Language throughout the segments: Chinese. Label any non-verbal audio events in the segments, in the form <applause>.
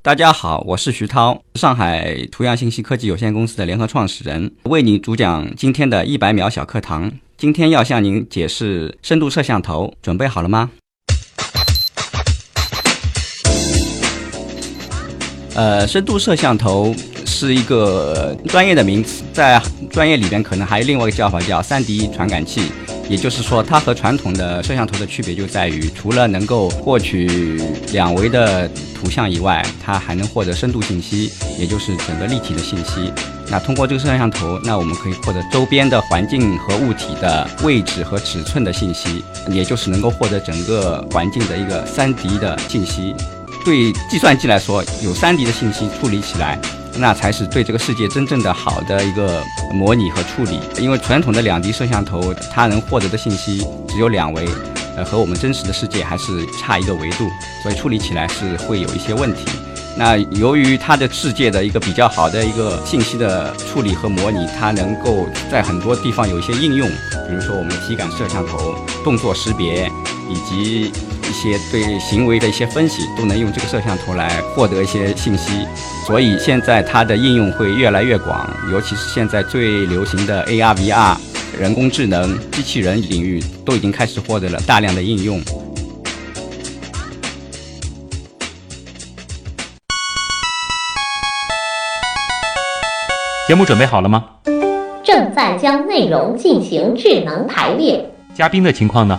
大家好，我是徐涛，上海图样信息科技有限公司的联合创始人，为你主讲今天的一百秒小课堂。今天要向您解释深度摄像头，准备好了吗？呃，深度摄像头是一个专业的名词，在专业里边可能还有另外一个叫法叫三 D 传感器。也就是说，它和传统的摄像头的区别就在于，除了能够获取两维的图像以外，它还能获得深度信息，也就是整个立体的信息。那通过这个摄像头，那我们可以获得周边的环境和物体的位置和尺寸的信息，也就是能够获得整个环境的一个三 D 的信息。对计算机来说，有三 D 的信息处理起来。那才是对这个世界真正的好的一个模拟和处理，因为传统的两 D 摄像头，它能获得的信息只有两维，呃，和我们真实的世界还是差一个维度，所以处理起来是会有一些问题。那由于它的世界的一个比较好的一个信息的处理和模拟，它能够在很多地方有一些应用，比如说我们体感摄像头、动作识别以及。一些对行为的一些分析都能用这个摄像头来获得一些信息，所以现在它的应用会越来越广，尤其是现在最流行的 AR、VR、人工智能、机器人领域都已经开始获得了大量的应用。节目准备好了吗？正在将内容进行智能排列。嘉宾的情况呢？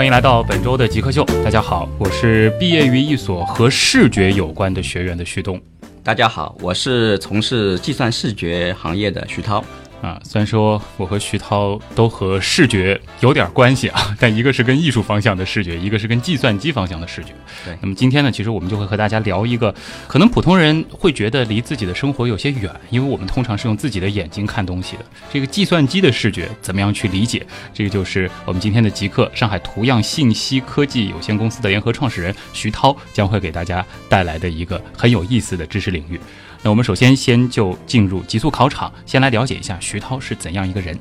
欢迎来到本周的极客秀。大家好，我是毕业于一所和视觉有关的学院的徐东。大家好，我是从事计算视觉行业的徐涛。啊，虽然说我和徐涛都和视觉有点关系啊，<laughs> 但一个是跟艺术方向的视觉，一个是跟计算机方向的视觉。对，那么今天呢，其实我们就会和大家聊一个，可能普通人会觉得离自己的生活有些远，因为我们通常是用自己的眼睛看东西的。这个计算机的视觉怎么样去理解？这个就是我们今天的极客，上海图样信息科技有限公司的联合创始人徐涛将会给大家带来的一个很有意思的知识领域。那我们首先先就进入极速考场，先来了解一下徐涛是怎样一个人。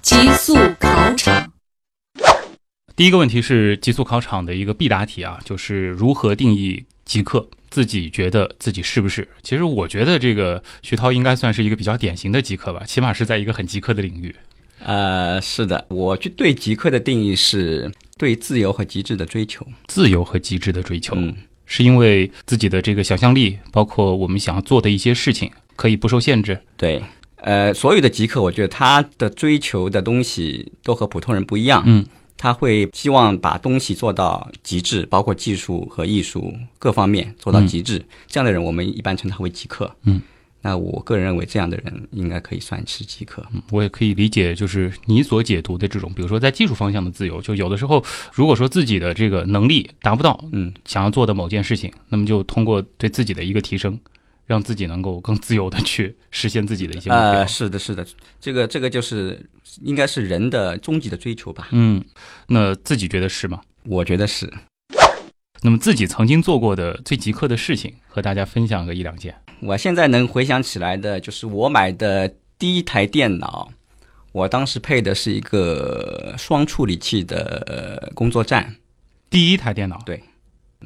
极速考场，第一个问题是极速考场的一个必答题啊，就是如何定义极客？自己觉得自己是不是？其实我觉得这个徐涛应该算是一个比较典型的极客吧，起码是在一个很极客的领域。呃，是的，我就对极客的定义是对自由和极致的追求。自由和极致的追求。嗯。是因为自己的这个想象力，包括我们想要做的一些事情，可以不受限制。对，呃，所有的极客，我觉得他的追求的东西都和普通人不一样。嗯，他会希望把东西做到极致，包括技术和艺术各方面做到极致。这样的人，我们一般称他为极客。嗯。那我个人认为，这样的人应该可以算是极客。嗯，我也可以理解，就是你所解读的这种，比如说在技术方向的自由，就有的时候，如果说自己的这个能力达不到，嗯，想要做的某件事情，那么就通过对自己的一个提升，让自己能够更自由的去实现自己的一些目标。呃，是的，是的，这个这个就是应该是人的终极的追求吧。嗯，那自己觉得是吗？我觉得是。那么自己曾经做过的最极客的事情，和大家分享个一两件。我现在能回想起来的，就是我买的第一台电脑，我当时配的是一个双处理器的工作站。第一台电脑，对，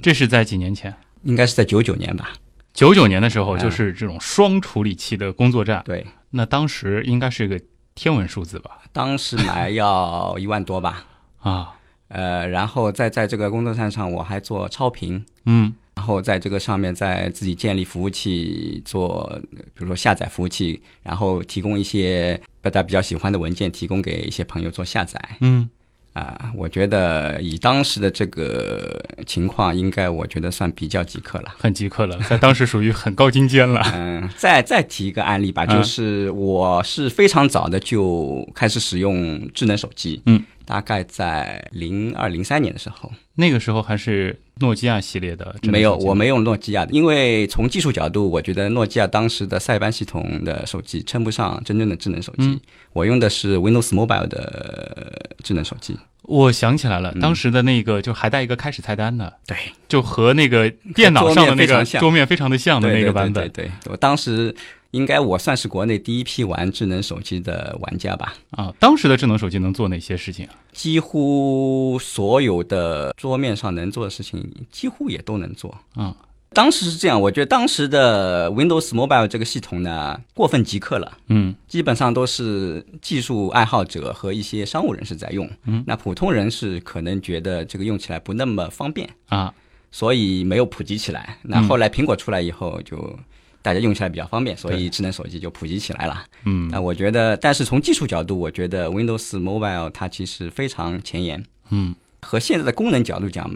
这是在几年前？应该是在九九年吧。九九年的时候，就是这种双处理器的工作站。对，那当时应该是个天文数字吧？当时买要一万多吧？啊。呃，然后在在这个工作站上，我还做超频，嗯，然后在这个上面再自己建立服务器，做比如说下载服务器，然后提供一些大家比较喜欢的文件，提供给一些朋友做下载，嗯，啊，我觉得以当时的这个情况，应该我觉得算比较极客了，很极客了，在当时属于很高精尖了。<laughs> 嗯，再再提一个案例吧，就是我是非常早的就开始使用智能手机，嗯。大概在零二零三年的时候，那个时候还是诺基亚系列的没有，我没用诺基亚的，因为从技术角度，我觉得诺基亚当时的塞班系统的手机称不上真正的智能手机。嗯。我用的是 Windows Mobile 的智能手机。我想起来了，嗯。当时的那个就还带一个开始菜单的，对，就和那个电脑上的那个桌面非常像。桌面非常的像的那个版本。对对对对，我当时应该我算是国内第一批玩智能手机的玩家吧。啊。当时的智能手机能做哪些事情啊？几乎所有的桌面上能做的事情，几乎也都能做。啊，当时是这样，我觉得当时的 Windows Mobile 这个系统呢，过分极客了。嗯基本上都是技术爱好者和一些商务人士在用，嗯，那普通人是可能觉得这个用起来不那么方便，啊，所以没有普及起来。那后来苹果出来以后，就大家用起来比较方便，所以智能手机就普及起来了。嗯那我觉得，但是从技术角度，我觉得 Windows Mobile 它其实非常前沿，嗯，和现在的功能角度讲，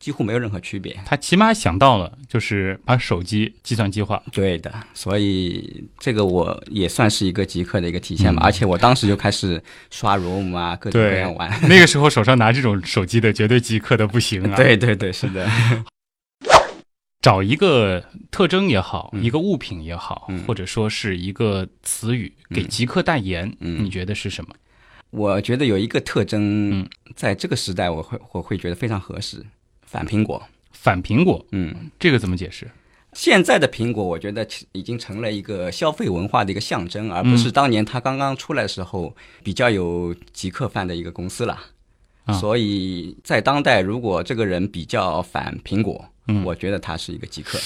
几乎没有任何区别。他起码想到了，就是把手机计算机化。对的，所以这个我也算是一个极客的一个体现吧。嗯而且我当时就开始刷 ROM 啊，各种各样玩。<laughs> 那个时候手上拿这种手机的绝对极客的不行啊。，对对对，是的，<laughs> 找一个特征也好，嗯。一个物品也好，嗯。或者说是一个词语给极客代言，嗯。你觉得是什么？我觉得有一个特征嗯，在这个时代我会我会觉得非常合适，反苹果。反苹果，嗯，这个怎么解释？现在的苹果，我觉得其已经成了一个消费文化的一个象征，而不嗯。是当年它刚刚出来的时候比较有极客范的一个公司了。啊。所以在当代，如果这个人比较反苹果，嗯。我觉得他是一个极客。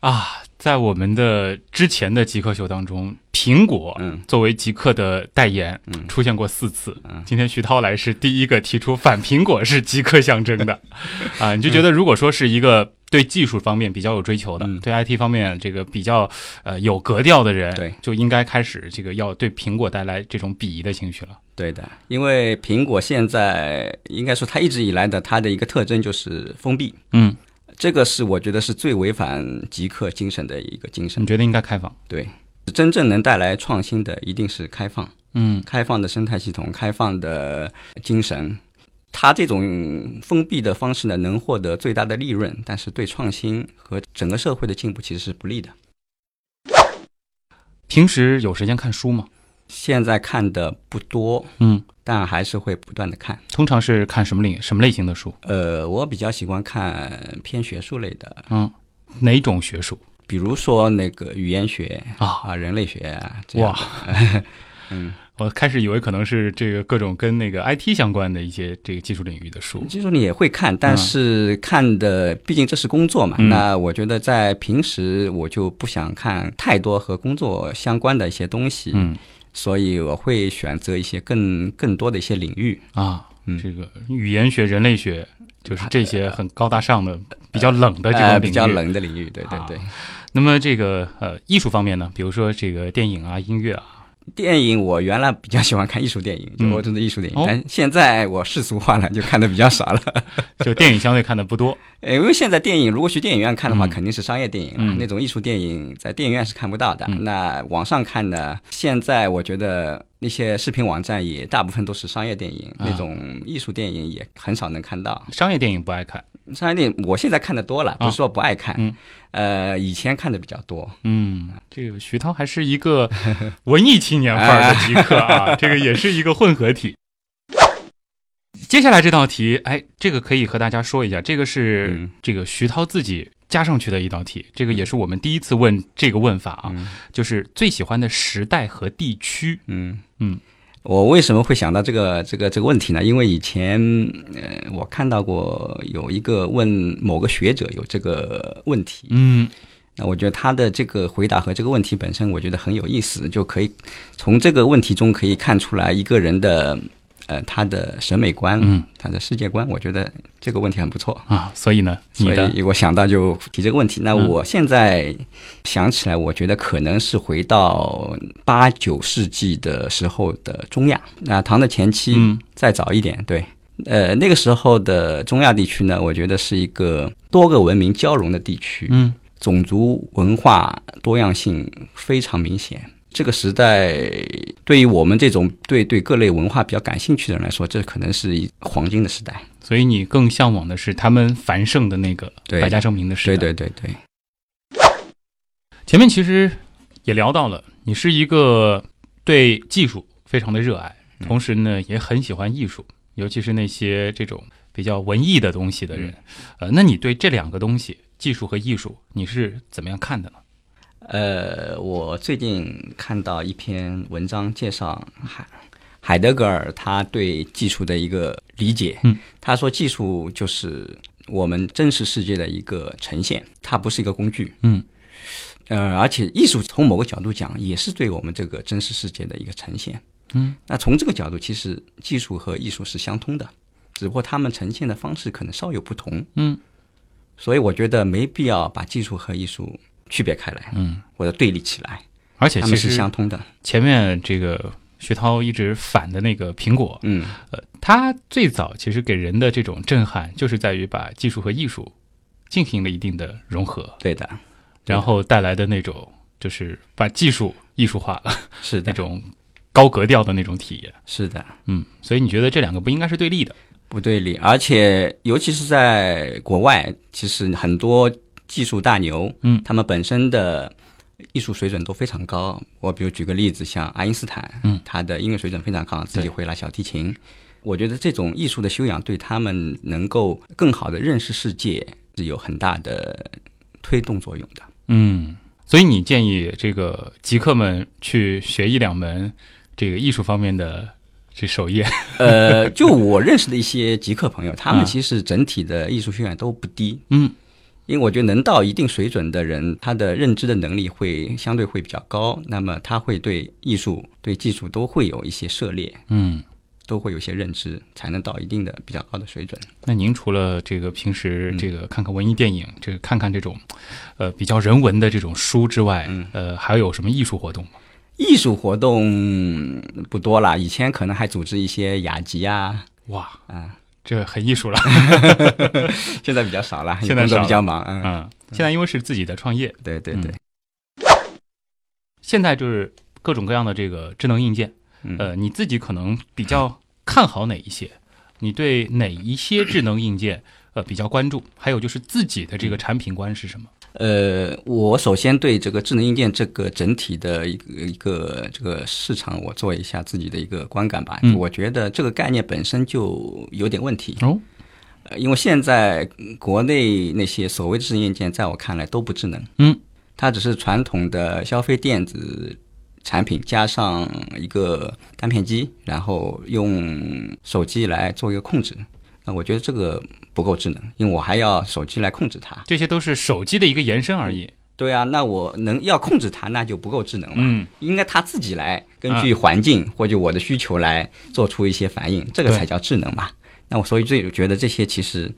啊，在我们的之前的极客秀当中，苹果嗯。作为极客的代言，嗯。出现过四次。嗯。今天徐涛来是第一个提出反苹果是极客象征的，<laughs> 啊，你就觉得如果说是一个对技术方面比较有追求的，嗯。对 IT 方面这个比较呃有格调的人，对，就应该开始这个要对苹果带来这种鄙夷的情绪了。对的，因为苹果现在应该说它一直以来的它的一个特征就是封闭，嗯，这个是我觉得是最违反极客精神的一个精神你。觉得应该开放？对，真正能带来创新的一定是开放，嗯开放的生态系统，开放的精神。它这种封闭的方式呢，能获得最大的利润，但是对创新和整个社会的进步其实是不利的。平时有时间看书吗？现在看的不多，嗯，但还是会不断的看。通常是看什么领什么类型的书？呃，我比较喜欢看偏学术类的，嗯，哪种学术比如说那个语言学啊？啊、人类学啊，这样哇，<laughs> 嗯，我开始以为可能是这个各种跟那个 IT 相关的一些这个技术领域的书。技术你也会看，但是看的毕竟这是工作嘛。嗯那我觉得在平时我就不想看太多和工作相关的一些东西，嗯所以我会选择一些更更多的一些领域。啊，嗯这个语言学、人类学，就是这些很高大上的、比较冷的这种领域。呃比较。冷的领域，对对对。那么这个呃艺术方面呢，比如说这个电影啊、音乐啊，电影我原来比较喜欢看艺术电影，就嗯欧洲的艺术电影，哦但现在我世俗化了，就看的比较少了。<laughs> 就电影相对看的不多。呃 <laughs> 因为现在电影如果去电影院看的话，嗯肯定是商业电影了，嗯那种艺术电影在电影院是看不到的。嗯那网上看呢，现在我觉得那些视频网站也大部分都是商业电影，啊那种艺术电影也很少能看到。商业电影不爱看。商业电影我现在看的多了，不是说不爱看，嗯呃，以前看的比较多。嗯，这个徐涛还是一个 <laughs> 文艺青年范儿的极客啊，<laughs> 这个也是一个混合体。接下来这道题，哎，这个可以和大家说一下，这个是嗯这个徐涛自己加上去的一道题，这个也是我们第一次问这个问法啊，嗯就是最喜欢的时代和地区。嗯嗯，我为什么会想到这个这个这个问题呢？因为以前呃，我看到过有一个问某个学者有这个问题，嗯那我觉得他的这个回答和这个问题本身，我觉得很有意思，就可以从这个问题中可以看出来一个人的呃他的审美观，嗯他的世界观。我觉得这个问题很不错，啊，所以呢，你所以我想到就提这个问题。那嗯我现在想起来，我觉得可能是回到八九世纪的时候的中亚，那唐的前期嗯再早一点，对。呃，那个时候的中亚地区呢，我觉得是一个多个文明交融的地区。嗯种族文化多样性非常明显，这个时代对于我们这种对对各类文化比较感兴趣的人来说，这可能是一黄金的时代。所以你更向往的是他们繁盛的那个百家争鸣的时代。对对对对，前面其实也聊到了，你是一个对技术非常的热爱，嗯同时呢也很喜欢艺术，尤其是那些这种比较文艺的东西的人。嗯呃，那你对这两个东西，技术和艺术，你是怎么样看的呢？呃，我最近看到一篇文章介绍海海德格尔他对技术的一个理解。嗯，他说技术就是我们真实世界的一个呈现，它不是一个工具。嗯，呃，而且艺术从某个角度讲，也是对我们这个真实世界的一个呈现。嗯，那从这个角度，其实技术和艺术是相通的，只不过他们呈现的方式可能稍有不同。嗯，所以我觉得没必要把技术和艺术区别开来，嗯，我要对立起来，而且其它们是实相通的。前面这个徐涛一直反的那个苹果，嗯，呃，它最早其实给人的这种震撼，就是在于把技术和艺术进行了一定的融合，对的，然后带来的那种就是把技术艺术化了是的，那种高格调的那种体验。是的，嗯，所以你觉得这两个不应该是对立的？不对立。而且尤其是在国外，其实很多技术大牛，嗯他们本身的艺术水准都非常高。我比如举个例子，像爱因斯坦，嗯，他的音乐水准非常高，自己会拉小提琴。我觉得这种艺术的修养对他们能够更好的认识世界是有很大的推动作用的。嗯，所以你建议这个极客们去学一两门这个艺术方面的这手艺。<laughs> 呃，就我认识的一些极客朋友，他们啊其实整体的艺术修养都不低。嗯因为我觉得能到一定水准的人，他的认知的能力会相对会比较高，那么他会对艺术、对技术都会有一些涉猎，嗯。都会有一些认知，才能到一定的比较高的水准。那您除了这个平时嗯这个看看文艺电影，这个看看这种，呃，比较人文的这种书之外，嗯呃，还有什么艺术活动吗？艺术活动不多啦，以前可能还组织一些雅集啊，哇，啊，这很艺术了。<laughs> 现在比较少了，<laughs> 现在工作比较忙，嗯，嗯，现在因为是自己的创业，对对对，现在就是各种各样的这个智能硬件，嗯呃，你自己可能比较看好哪一些？你对哪一些智能硬件呃比较关注？还有就是自己的这个产品观是什么？呃，我首先对这个智能硬件这个整体的一个一个这个市场，我做一下自己的一个观感吧。嗯我觉得这个概念本身就有点问题。哦，呃因为现在嗯国内那些所谓的智能硬件，在我看来都不智能。嗯，它只是传统的消费电子产品加上一个单片机，然后用手机来做一个控制。那我觉得这个不够智能，因为我还要手机来控制它。这些都是手机的一个延伸而已。对啊，那我能要控制它，那就不够智能了。嗯，应该它自己来根据环境或者我的需求来做出一些反应，这个才叫智能嘛。那我所以这觉得这些其实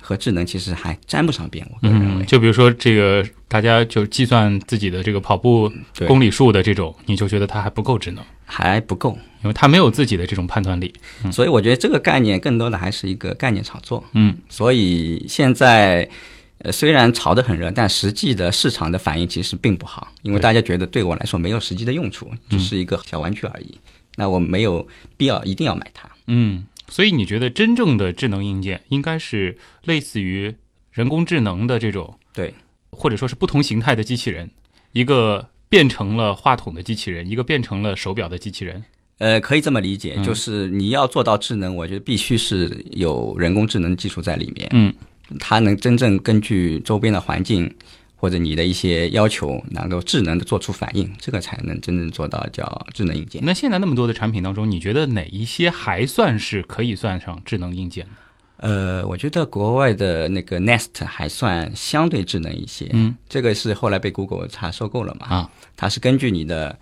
和智能其实还沾不上边，我个人认为。嗯，就比如说这个，大家就计算自己的这个跑步公里数的这种，你就觉得它还不够智能，还不够，因为它没有自己的这种判断力。所以我觉得这个概念更多的还是一个概念炒作。嗯所以现在，呃，虽然炒得很热，但实际的市场的反应其实并不好，因为大家觉得对我来说没有实际的用处，只是一个小玩具而已。那我没有必要一定要买它。嗯，所以你觉得真正的智能硬件应该是类似于人工智能的这种，对，或者说是不同形态的机器人，一个变成了话筒的机器人，一个变成了手表的机器人。呃，可以这么理解，嗯。就是你要做到智能，我觉得必须是有人工智能技术在里面，嗯。它能真正根据周边的环境或者你的一些要求，能够智能的做出反应，这个才能真正做到叫智能硬件。那现在那么多的产品当中，你觉得哪一些还算是可以算上智能硬件呢？呃，我觉得国外的那个 Nest 还算相对智能一些，嗯，这个是后来被 Google 它收购了嘛，啊，它是根据你的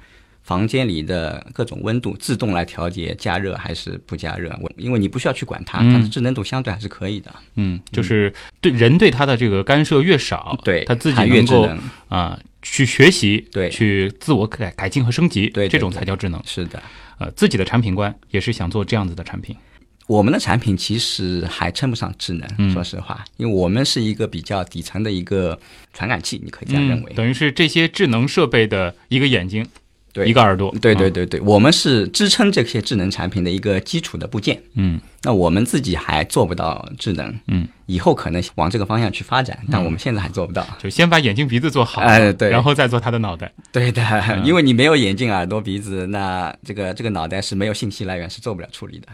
房间里的各种温度自动来调节加热还是不加热，我因为你不需要去管它，嗯它的智能度相对还是可以的，嗯，就是对人对它的这个干涉越少，对，它自己越能够智能，啊、去学习，对去自我改改进和升级，对对这种才叫智能。是的。呃，自己的产品观也是想做这样子的产品。我们的产品其实还称不上智能，嗯说实话，因为我们是一个比较底层的一个传感器，你可以这样认为。嗯，等于是这些智能设备的一个眼睛，对一个耳朵，对对嗯，对对，我们是支撑这些智能产品的一个基础的部件。嗯那我们自己还做不到智能，嗯，以后可能往这个方向去发展，但我们现在还做不到。就先把眼睛鼻子做好，哎对然后再做他的脑袋。对的，嗯因为你没有眼睛、耳朵、鼻子，那这个这个脑袋是没有信息来源，是做不了处理的。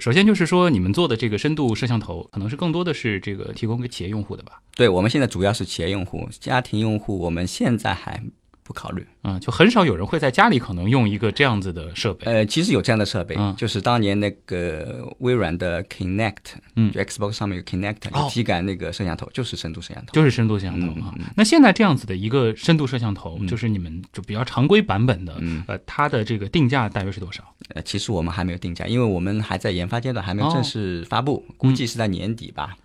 首先就是说，你们做的这个深度摄像头，可能是更多的是这个提供给企业用户的吧？对我们现在主要是企业用户、家庭用户，我们现在还不考虑。嗯，就很少有人会在家里可能用一个这样子的设备。呃，其实有这样的设备，嗯就是当年那个微软的 Kinect，嗯就 Xbox 上面有 Kinect 哦有体感那个摄像头，就是深度摄像头。就是深度摄像头啊。那现在这样子的一个深度摄像头，就是你们就比较常规版本的，嗯呃，它的这个定价大约是多少？呃，其实我们还没有定价，因为我们还在研发阶段，还没有哦正式发布，估计是在年底吧。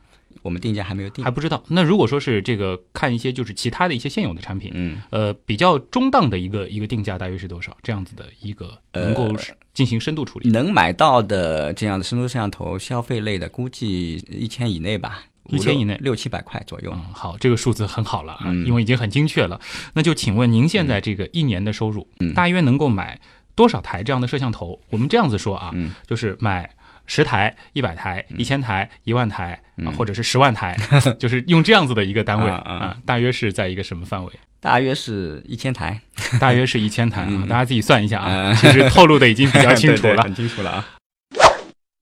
我们定价还没有定还。不知道。那如果说是这个看一些就是其他的一些现有的产品，嗯，呃，比较中档的一个一个定价大约是多少？这样子的一个能够呃进行深度处理。能买到的这样的深度摄像头，消费类的估计一千以内吧，1000以内六七百块左右。嗯，好，这个数字很好了啊，嗯因为已经很精确了。那就请问您现在这个一年的收入，嗯大约能够买多少台这样的摄像头？我们这样子说啊，嗯就是买十台、一百台、一千台、一万台或者是十万台，<laughs> 就是用这样子的一个单位啊大约是在一个什么范围？大约是一千台，<laughs> 大约是一千台啊，嗯大家自己算一下啊。嗯其实透露的已经比较 <laughs> 清楚了。很清楚了啊。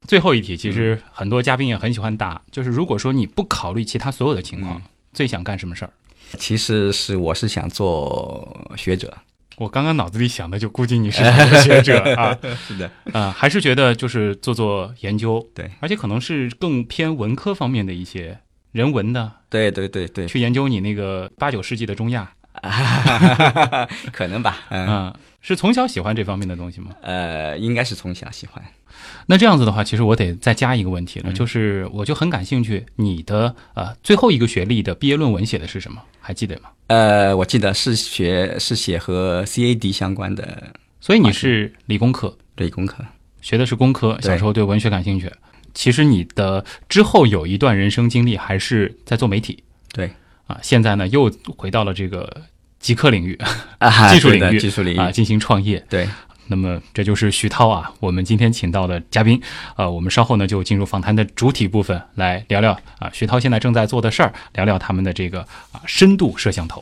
最后一题，其实很多嘉宾也很喜欢答，就是如果说你不考虑其他所有的情况，嗯最想干什么事儿？其实是我是想做学者，我刚刚脑子里想的就估计你是 <laughs> 学者啊，是的，啊，还是觉得就是做做研究，对，而且可能是更偏文科方面的一些人文的，对对对对，去研究你那个八九世纪的中亚，<laughs> 可能吧，嗯。嗯，是从小喜欢这方面的东西吗？呃，应该是从小喜欢。那这样子的话，其实我得再加一个问题了，嗯就是我就很感兴趣，你的呃最后一个学历的毕业论文写的是什么？还记得吗？呃，我记得是学是写和 CAD 相关的所以你是理工科，理工科。学的是工科，小时候对文学感兴趣。其实你的之后有一段人生经历还是在做媒体对啊，现在呢又回到了这个极客领域啊，<laughs> 技术领域技术领域啊进行创业。对，那么这就是徐涛啊，我们今天请到的嘉宾。呃，我们稍后呢就进入访谈的主体部分，来聊聊啊徐涛现在正在做的事儿，聊聊他们的这个啊深度摄像头。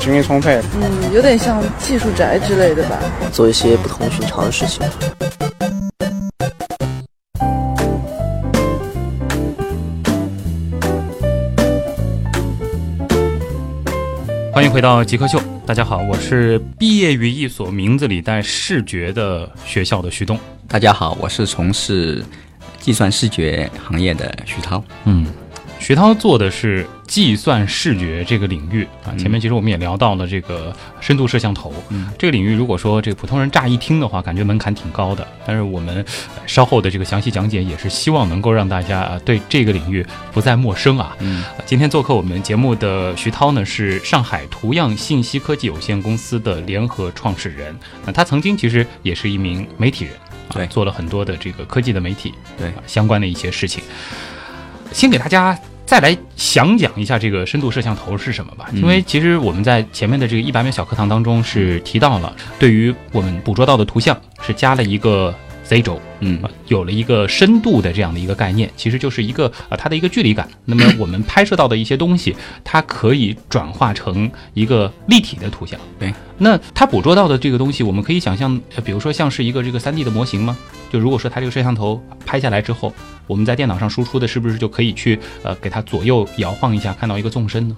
精力充沛。嗯，有点像技术宅之类的吧。做一些不同寻常的事情。欢迎回到极客秀，大家好，我是毕业于一所名字里带视觉的学校的徐东。大家好，我是从事计算视觉行业的徐涛。嗯，徐涛做的是计算视觉这个领域啊。前面其实我们也聊到了这个深度摄像头，嗯这个领域如果说这个普通人乍一听的话，感觉门槛挺高的。但是我们呃稍后的这个详细讲解，也是希望能够让大家啊对这个领域不再陌生啊。嗯呃今天做客我们节目的徐涛呢，是上海图样信息科技有限公司的联合创始人。那他曾经其实也是一名媒体人，啊对做了很多的这个科技的媒体，对啊相关的一些事情。先给大家再来详讲一下这个深度摄像头是什么吧，嗯因为其实我们在前面的这个一百秒小课堂当中是提到了，对于我们捕捉到的图像是加了一个 Z 轴，嗯啊，有了一个深度的这样的一个概念，其实就是一个啊它的一个距离感。那么我们拍摄到的一些东西，它可以转化成一个立体的图像。对，那它捕捉到的这个东西，我们可以想象，呃比如说像是一个这个 3D 的模型吗？就如果说它这个摄像头拍下来之后，我们在电脑上输出的，是不是就可以去呃给它左右摇晃一下，看到一个纵深呢？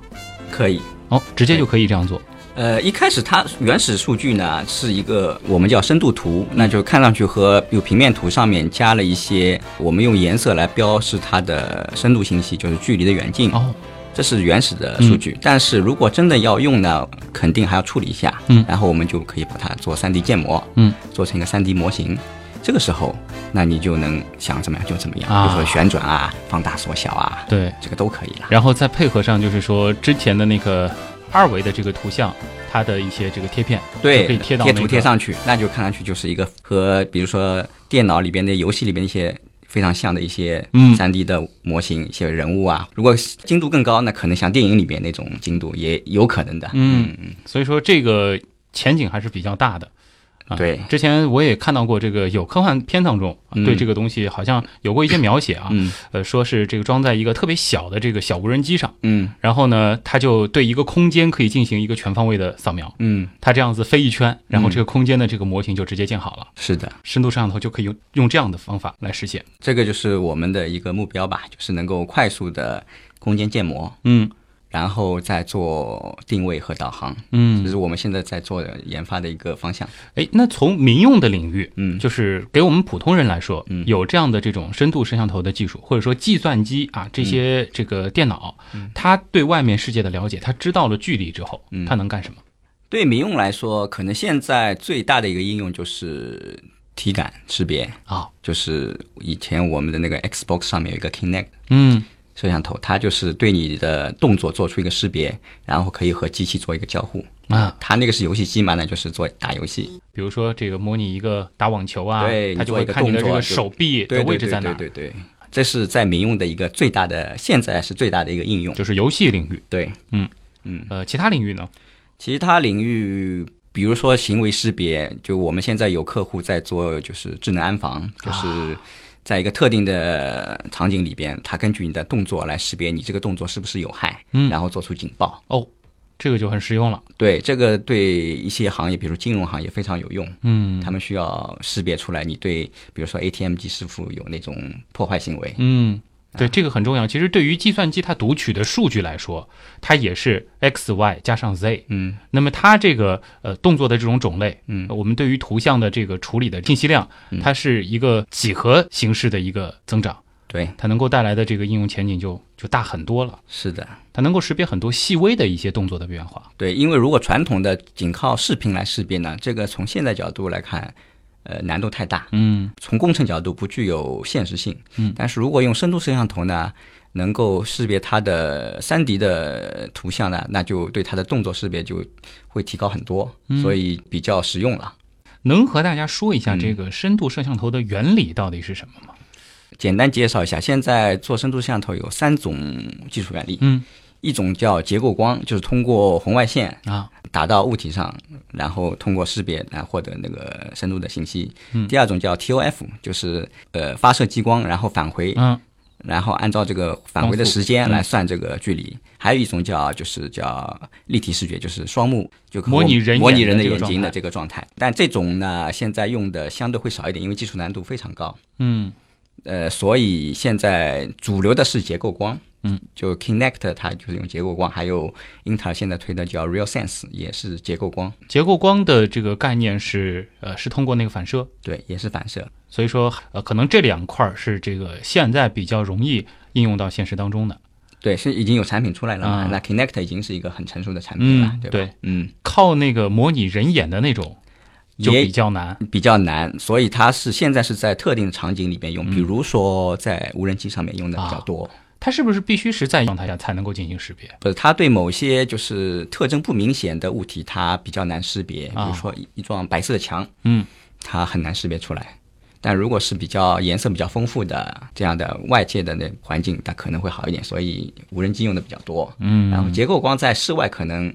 可以。哦，直接就可以这样做。呃，一开始它原始数据呢是一个我们叫深度图，那就看上去和比如平面图上面加了一些我们用颜色来标示它的深度信息，就是距离的远近。哦，这是原始的数据。但是如果真的要用呢，肯定还要处理一下，嗯然后我们就可以把它做 3D 建模，嗯，做成一个 3D 模型。这个时候，那你就能想怎么样就怎么样，啊比如说旋转啊、放大缩小啊，对，这个都可以了。然后再配合上就是说之前的那个二维的这个图像，它的一些这个贴片，对，可以贴到、那个、贴图贴上去，那就看上去就是一个和比如说电脑里边的游戏里边一些非常像的一些嗯3 D 的模型、一些人物啊。如果精度更高，那可能像电影里边那种精度也有可能的。嗯，所以说这个前景还是比较大的。啊、对，之前我也看到过这个有科幻片当中、对这个东西好像有过一些描写啊，嗯。呃，说是这个装在一个特别小的这个小无人机上，嗯。然后呢，它就对一个空间可以进行一个全方位的扫描，嗯，它这样子飞一圈，然后这个空间的这个模型就直接建好了，是的，深度摄像头就可以用用这样的方法来实现。这个就是我们的一个目标吧，就是能够快速的空间建模，嗯然后再做定位和导航。嗯。这嗯，是我们现在在做的研发的一个方向。哎，那从民用的领域，嗯。就是给我们普通人来说，嗯。有这样的这种深度摄像头的技术，或者说计算机啊这些这个电脑，嗯。它对外面世界的了解，它知道了距离之后，嗯。它能干什么？对民用来说，可能现在最大的一个应用就是体感识别啊，就是以前我们的那个 Xbox 上面有一个 Kinect 嗯摄像头，它就是对你的动作做出一个识别，然后可以和机器做一个交互。啊，它那个是游戏机嘛，那就是做打游戏。比如说这个模拟一个打网球啊，对，它就会看你的这个手臂的位置在哪对对，这是在民用的一个最大的，现在是最大的一个应用。就是游戏领域。对，嗯嗯，呃，其他领域呢？其他领域，比如说行为识别，就我们现在有客户在做，就是智能安防，就是在一个特定的场景里边，它根据你的动作来识别你这个动作是不是有害，嗯然后做出警报。哦，这个就很实用了。对，这个对一些行业，比如金融行业非常有用。嗯他们需要识别出来你对，比如说 ATM 机是否有那种破坏行为。嗯，啊对，这个很重要。其实对于计算机它读取的数据来说，它也是 x、y 加上 z。嗯那么它这个呃动作的这种种类，嗯我们对于图像的这个处理的信息量，它是一个几何形式的一个增长，对，它能够带来的这个应用前景就就大很多了。是的，它能够识别很多细微的一些动作的变化。对，因为如果传统的仅靠视频来识别呢，这个从现在角度来看，呃，难度太大。嗯从工程角度不具有现实性。嗯但是如果用深度摄像头呢，能够识别它的三 D 的图像呢，那就对它的动作识别就会提高很多，嗯所以比较实用了。能和大家说一下嗯这个深度摄像头的原理到底是什么吗？简单介绍一下，现在做深度摄像头有三种技术原理，嗯一种叫结构光，就是通过红外线啊打到物体上，然后通过识别来获得那个深度的信息。嗯第二种叫 TOF，就是呃发射激光，然后返回，嗯然后按照这个返回的时间来算这个距离。还有一种叫就是叫立体视觉，就是双目就和模拟人模拟人的眼睛的这个状态这个状态。但这种呢，现在用的相对会少一点，因为技术难度非常高。嗯呃，所以现在主流的是结构光，嗯，就 Kinect 它就是用结构光，还有英特尔现在推的叫 Real Sense 也是结构光，结构光的这个概念是呃是通过那个反射，对，也是反射。所以说呃可能这两块儿是这个现在比较容易应用到现实当中的。对，是已经有产品出来了嘛？啊那 Kinect 已经是一个很成熟的产品了，对吧？嗯对嗯，靠那个模拟人眼的那种就也比较难。比较难，所以它是现在是在特定场景里面嗯用，比如说在无人机上面用的比较多。它是不是必须是在状态下才能够进行识别？不是，它对某些就是特征不明显的物体，它比较难识别。比啊如说一一幢白色的墙，嗯，它很难识别出来。但如果是比较颜色比较丰富的这样的外界的那环境，它可能会好一点。所以无人机用的比较多。嗯然后结构光在室外可能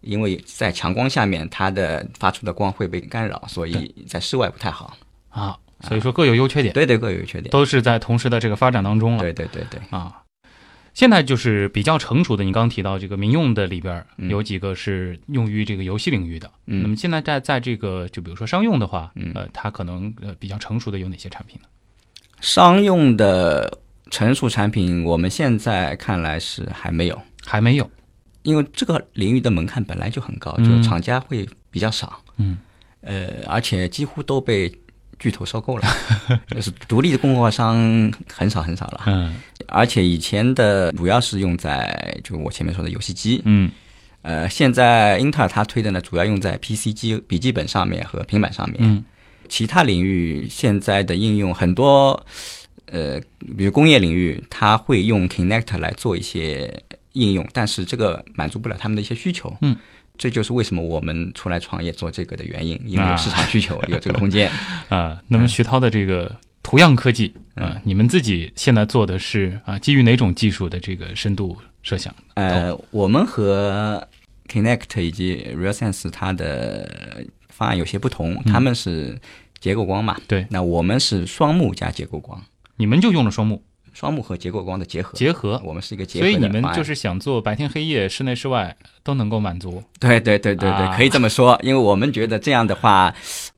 因为在强光下面，它的发出的光会被干扰，所以在室外不太好。啊，所以说各有优缺点，对对，各有优缺点。都是在同时的这个发展当中了。对对对对。啊。现在就是比较成熟的，你刚刚提到这个民用的里边有几个是用于这个游戏领域的。嗯那么现在在在这个就比如说商用的话，嗯呃，它可能呃比较成熟的有哪些产品呢？商用的成熟产品，我们现在看来是还没有，还没有。因为这个领域的门槛本来就很高，嗯就厂家会比较少，嗯，呃，而且几乎都被巨头收购了，<laughs> 就是独立的供货商很少很少了。嗯，而且以前的主要是用在就我前面说的游戏机，嗯呃，现在英特尔它推的呢，主要用在 PC 机、笔记本上面和平板上面。嗯其他领域现在的应用很多，呃，比如工业领域，它会用 Kinect 来做一些应用，但是这个满足不了他们的一些需求。嗯，这就是为什么我们出来创业做这个的原因，因为啊有市场需求，有这个空间。<laughs> 啊，那么徐涛的这个图样科技啊，你们自己现在做的是啊，基于哪种技术的这个深度设想？呃，我们和 Connect 以及 RealSense 它的方案有些不同，他们是结构光嘛，对。那我们是双目加结构光，你们就用了双目双目和结构光的结合，结合，我们是一个结合所以你们就是想做白天黑夜、室内室外都能够满足。对对对对对，啊可以这么说，因为我们觉得这样的话，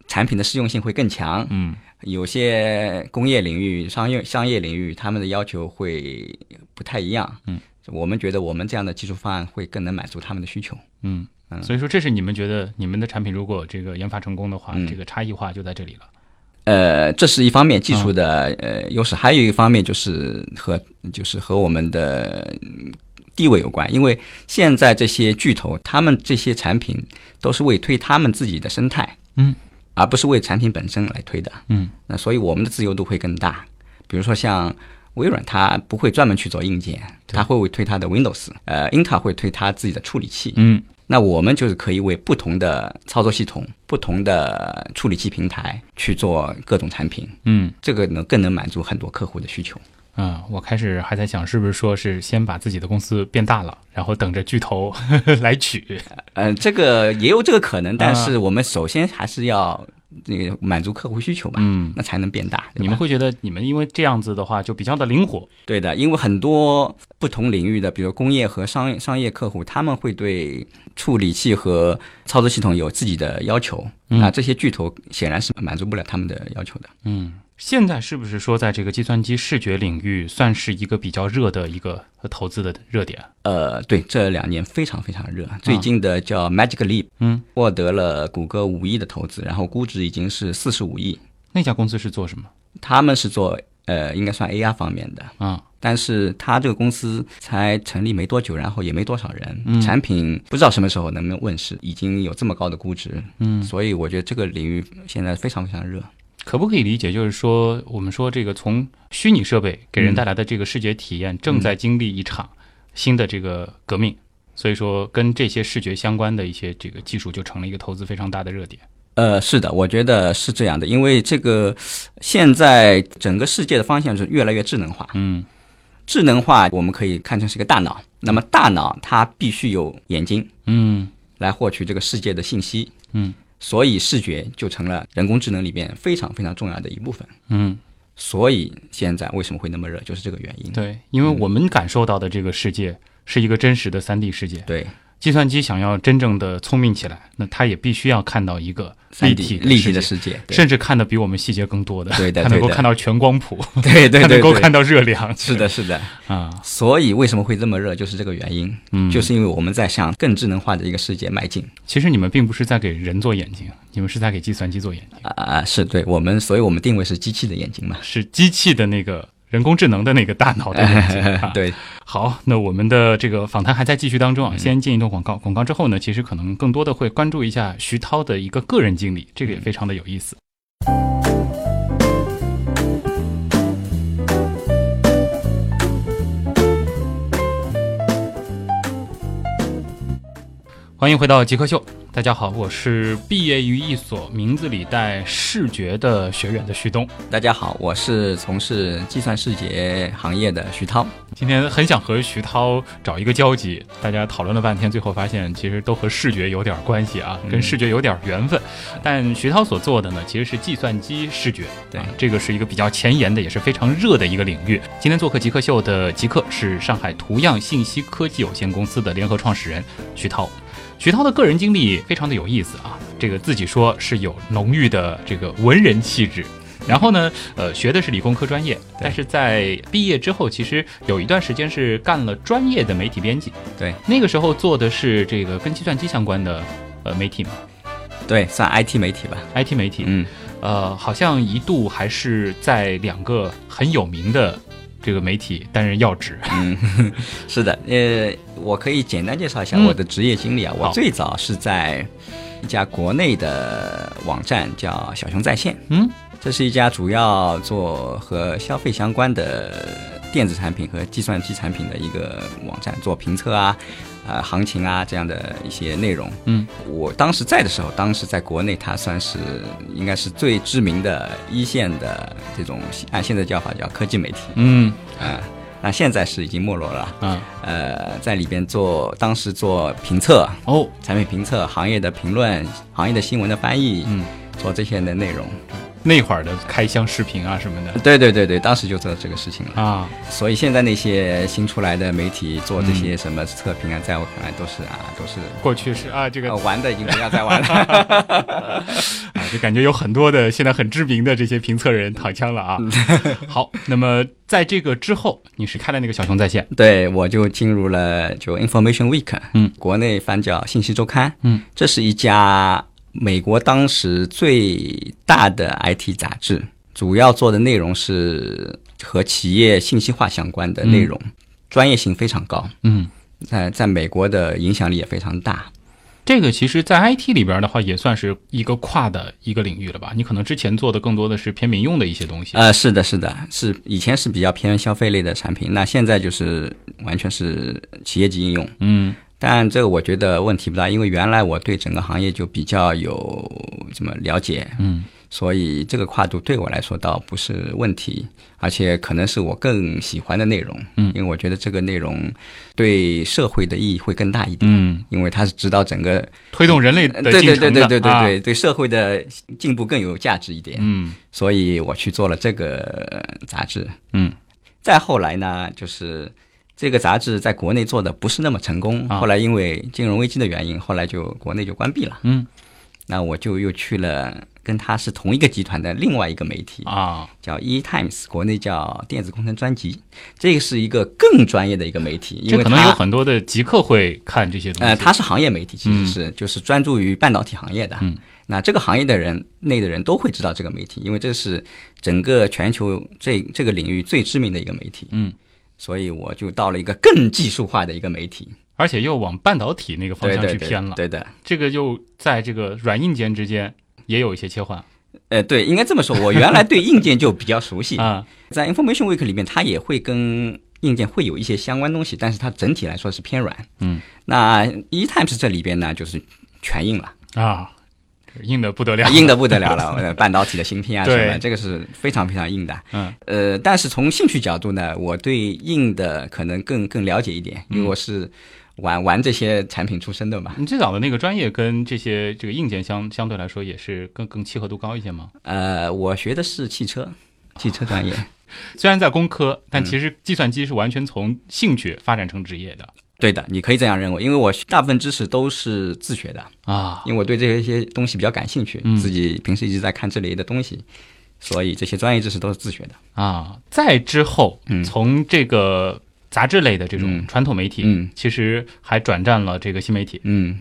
产品的适用性会更强。嗯有些工业领域、商业商业领域，他们的要求会不太一样。嗯，我们觉得我们这样的技术方案会更能满足他们的需求。嗯，嗯所以说这是你们觉得你们的产品如果这个研发成功的话，嗯这个差异化就在这里了。呃，这是一方面技术的、呃优势，还有一方面就是和就是和我们的嗯地位有关，因为现在这些巨头，他们这些产品都是为推他们自己的生态，嗯，而不是为产品本身来推的，嗯，那所以我们的自由度会更大。比如说像微软，它不会专门去做硬件，它会为推它的 Windows，呃，英特尔会推它自己的处理器，嗯那我们就是可以为不同的操作系统、不同的处理器平台去做各种产品，嗯这个能更能满足很多客户的需求。嗯，我开始还在想，是不是说是先把自己的公司变大了，然后等着巨头 <laughs> 来取。嗯，这个也有这个可能，但啊是我们首先还是要那个满足客户需求吧，嗯那才能变大。你们会觉得你们因为这样子的话就比较的灵活。对的，因为很多不同领域的，比如工业和商业商业客户，他们会对处理器和操作系统有自己的要求，嗯那这些巨头显然是满足不了他们的要求的。嗯，现在是不是说在这个计算机视觉领域算是一个比较热的一个投资的热点？呃，对，这两年非常非常热。最近的叫 Magic Leap，嗯，获得了谷歌五亿的投资，然后估值已经是四十五亿。那家公司是做什么？他们是做呃，应该算 AR 方面的，啊，但是他这个公司才成立没多久，然后也没多少人，嗯产品不知道什么时候能不能问世，已经有这么高的估值，嗯，所以我觉得这个领域现在非常非常热。可不可以理解，就是说，我们说这个从虚拟设备给人带来的这个视觉体验，正在经历一场新的这个革命，所以说跟这些视觉相关的一些这个技术就成了一个投资非常大的热点。呃，是的，我觉得是这样的，因为这个现在整个世界的方向是越来越智能化。嗯。智能化我们可以看成是一个大脑，那么大脑它必须有眼睛嗯。来获取这个世界的信息，嗯所以视觉就成了人工智能里边非常非常重要的一部分。嗯，所以现在为什么会那么热，就是这个原因。对，因为我们感受到的这个世界是一个真实的三 D 世界。对，计算机想要真正的聪明起来，那它也必须要看到一个立体立体的世世界，甚至看的比我们细节更多的。对它能够看到全光谱，对对对对它能够看到热量。是的，是的。啊，所以为什么会这么热，就是这个原因。嗯就是因为我们在向更智能化的一个世界迈进。其实你们并不是在给人做眼睛，你们是在给计算机做眼睛，啊、是对我们，所以我们定位是机器的眼睛嘛。是机器的那个人工智能的那个大脑的眼睛。<laughs> 啊、对，好，那我们的这个访谈还在继续当中啊，先进一段广告，广告之后呢，其实可能更多的会关注一下徐涛的一个个人经历，这个也非常的有意思。欢迎回到极客秀，大家好，我是毕业于一所名字里带视觉的学院的徐东。大家好，我是从事计算视觉行业的徐涛。今天很想和徐涛找一个交集，大家讨论了半天，最后发现其实都和视觉有点关系啊，跟视觉有点缘分。但徐涛所做的呢，其实是计算机视觉，对啊，这个是一个比较前沿的，也是非常热的一个领域。今天做客极客秀的极客是上海图样信息科技有限公司的联合创始人徐涛。徐涛的个人经历非常的有意思啊，这个自己说是有浓郁的这个文人气质。然后呢，呃，学的是理工科专业，但是在毕业之后，其实有一段时间是干了专业的媒体编辑。对，那个时候做的是这个跟计算机相关的呃媒体嘛对，算 IT 媒体吧。，IT 媒体。嗯，呃，好像一度还是在两个很有名的这个媒体担任要职。嗯，<laughs> 是的，呃，我可以简单介绍一下嗯我的职业经历啊。我最早是在一家国内的网站叫小熊在线，嗯，这是一家主要做和消费相关的电子产品和计算机产品的一个网站，做评测啊、呃行情啊这样的一些内容。嗯，我当时在的时候，当时在国内它算是应该是最知名的一线的这种按现在叫法叫科技媒体。嗯啊、那现在是已经没落了。嗯呃，在里边做，当时做评测，哦，产品评测、行业的评论、行业的新闻的翻译，嗯，做这些的内容。那会儿的开箱视频啊什么的。对对对对，当时就做这个事情了。啊，所以现在那些新出来的媒体做这嗯。些什么测评啊，在我看来都是啊，都是过去式啊，这个。呃玩的已经不要再玩了。<laughs> 啊，就感觉有很多的现在很知名的这些评测人躺枪了啊。<laughs> 好，那么在这个之后，你是开了那个小熊在线，对，我就进入了就 Information Week，嗯，国内反叫信息周刊，嗯，这是一家美国当时最大的 IT 杂志，主要做的内容是和企业信息化相关的内容，专业性非常高，嗯，在在美国的影响力也非常大。这个其实，在 IT 里边的话，也算是一个跨的一个领域了吧？你可能之前做的更多的是偏民用的一些东西。呃，是的，是的，是以前是比较偏消费类的产品，那现在就是完全是企业级应用。嗯但这个我觉得问题不大，因为原来我对整个行业就比较有怎么了解，嗯。所以这个跨度对我来说倒不是问题，而且可能是我更喜欢的内容，嗯。因为我觉得这个内容对社会的意义会更大一点，嗯，因为它是指导整个推动人类的对对对对对对啊。对对社会的进步更有价值一点，嗯所以我去做了这个杂志。嗯再后来呢，就是这个杂志在国内做的不是那么成功，啊后来因为金融危机的原因，后来就国内就关闭了。嗯那我就又去了跟他是同一个集团的另外一个媒体，啊叫 E Times，国内叫电子工程专辑，这个是一个更专业的一个媒体，因为这可能有很多的极客会看这些东西。呃，它是行业媒体，其实是、就是专注于半导体行业的。嗯，那这个行业的人内的人都会知道这个媒体，因为这是整个全球这这个领域最知名的一个媒体。嗯，所以我就到了一个更技术化的一个媒体，而且又往半导体那个方向去偏了。对的，这个又在这个软硬件之间也有一些切换呃，对，应该这么说。我原来对硬件就比较熟悉，<laughs> 啊。在 Information Week 里面，它也会跟硬件会有一些相关东西，但是它整体来说是偏软。嗯，那 E Times 这里边呢，就是全硬了。啊，硬的不得了，硬的不得了了，呃 <laughs> 半导体的芯片啊什对么，这个是非常非常硬的。嗯呃，但是从兴趣角度呢，我对硬的可能更更了解一点，因为我是玩玩这些产品出身的嘛。你最早的那个专业跟这些这个硬件相相对来说也是更更契合度高一些吗？呃，我学的是汽车，汽车专业。<laughs> 虽然在工科，嗯但其实计算机是完全从兴趣发展成职业的对的，你可以这样认为，因为我大部分知识都是自学的，啊。因为我对这些东西比较感兴趣，嗯自己平时一直在看这类的东西，所以这些专业知识都是自学的。啊，再之后，嗯从这个杂志类的这种嗯传统媒体，嗯其实还转战了这个新媒体。嗯，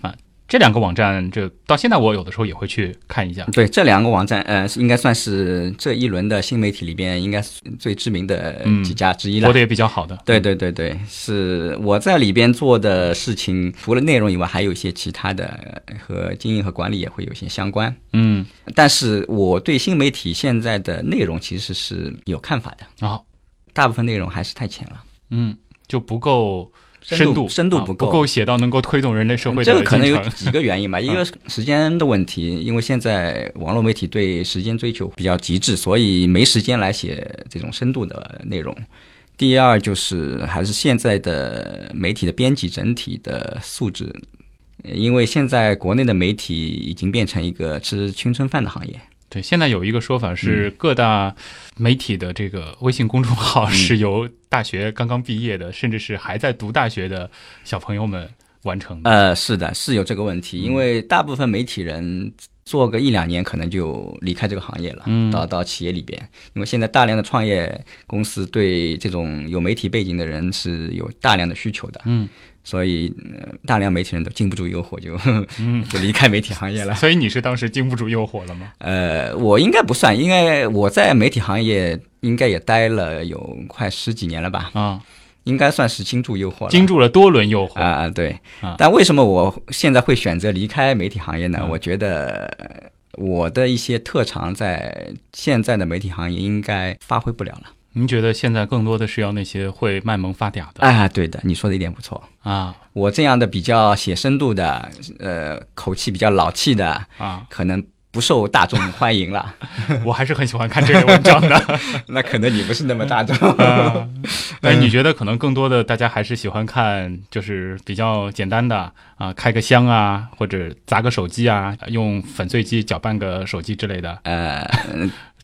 这两个网站，这到现在我有的时候也会去看一下。对，这两个网站，呃，应该算是这一轮的新媒体里边应该是最知名的嗯几家之一了。活得也比较好的，对对对对，是我在里边做的事情，除了内容以外，还有一些其他的呃和经营和管理也会有些相关。嗯，但是我对新媒体现在的内容其实是有看法的，啊，大部分内容还是太浅了，嗯，就不够深度深度不够不够写到能够推动人类社会的这个可能有几个原因吧，<laughs> 一个是时间的问题，因为现在网络媒体对时间追求比较极致，所以没时间来写这种深度的内容。第二就是还是现在的媒体的编辑整体的素质，呃因为现在国内的媒体已经变成一个吃青春饭的行业。对，现在有一个说法是，嗯。各大媒体的这个微信公众号是由大学刚刚毕业的，甚至是还在读大学的小朋友们完成的。呃，是的，是有这个问题，因为大部分媒体人做个一两年，可能就离开这个行业了，嗯。到到企业里边，因为现在大量的创业公司对这种有媒体背景的人是有大量的需求的，嗯，所以、呃、大量媒体人都经不住诱惑，就嗯 <laughs> 就离开媒体行业了。所以你是当时经不住诱惑了吗？呃，我应该不算，应该我在媒体行业应该也待了有快十几年了吧？啊，应该算是经住诱惑了。经住了多轮诱惑啊，对啊。但为什么我现在会选择离开媒体行业呢？我觉得我的一些特长在现在的媒体行业应该发挥不了了。您觉得现在更多的是要那些会卖萌发嗲的？啊，对的，你说的一点不错啊。我这样的比较写深度的，呃，口气比较老气的啊，可能不受大众欢迎了。<laughs> 我还是很喜欢看这类文章的。<laughs> 那可能你不是那么大众。<laughs> 啊、但你觉得可能更多的大家还是喜欢看，就是比较简单的啊，开个箱啊，或者砸个手机啊，用粉碎机搅拌个手机之类的。呃。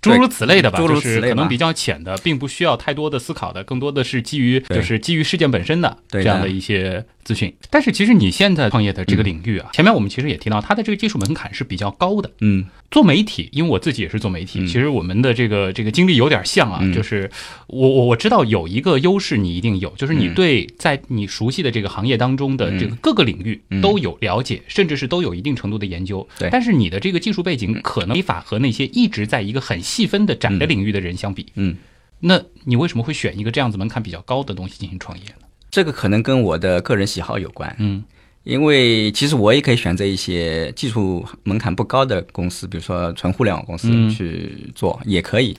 诸如此类的吧，诸如此类就是可能比较浅的，并不需要太多的思考的，更多的是基于就是基于事件本身的这样的。一些资讯。但是其实你现在创业的这个领域啊，前面我们其实也提到，它的这个技术门槛是比较高的。嗯，做媒体，因为我自己也是做媒体，其实我们的这个这个经历有点像啊，就是我我我知道有一个优势你一定有，就是你对在你熟悉的这个行业当中的这个各个领域都有了解，甚至是都有一定程度的研究。对，但是你的这个技术背景可能没法和那些一直在一个很细分的窄的领域的人相比。嗯，那你为什么会选一个这样子门槛比较高的东西进行创业呢？这个可能跟我的个人喜好有关。嗯。因为其实我也可以选择一些技术门槛不高的公司，比如说纯互联网公司去做，也可以。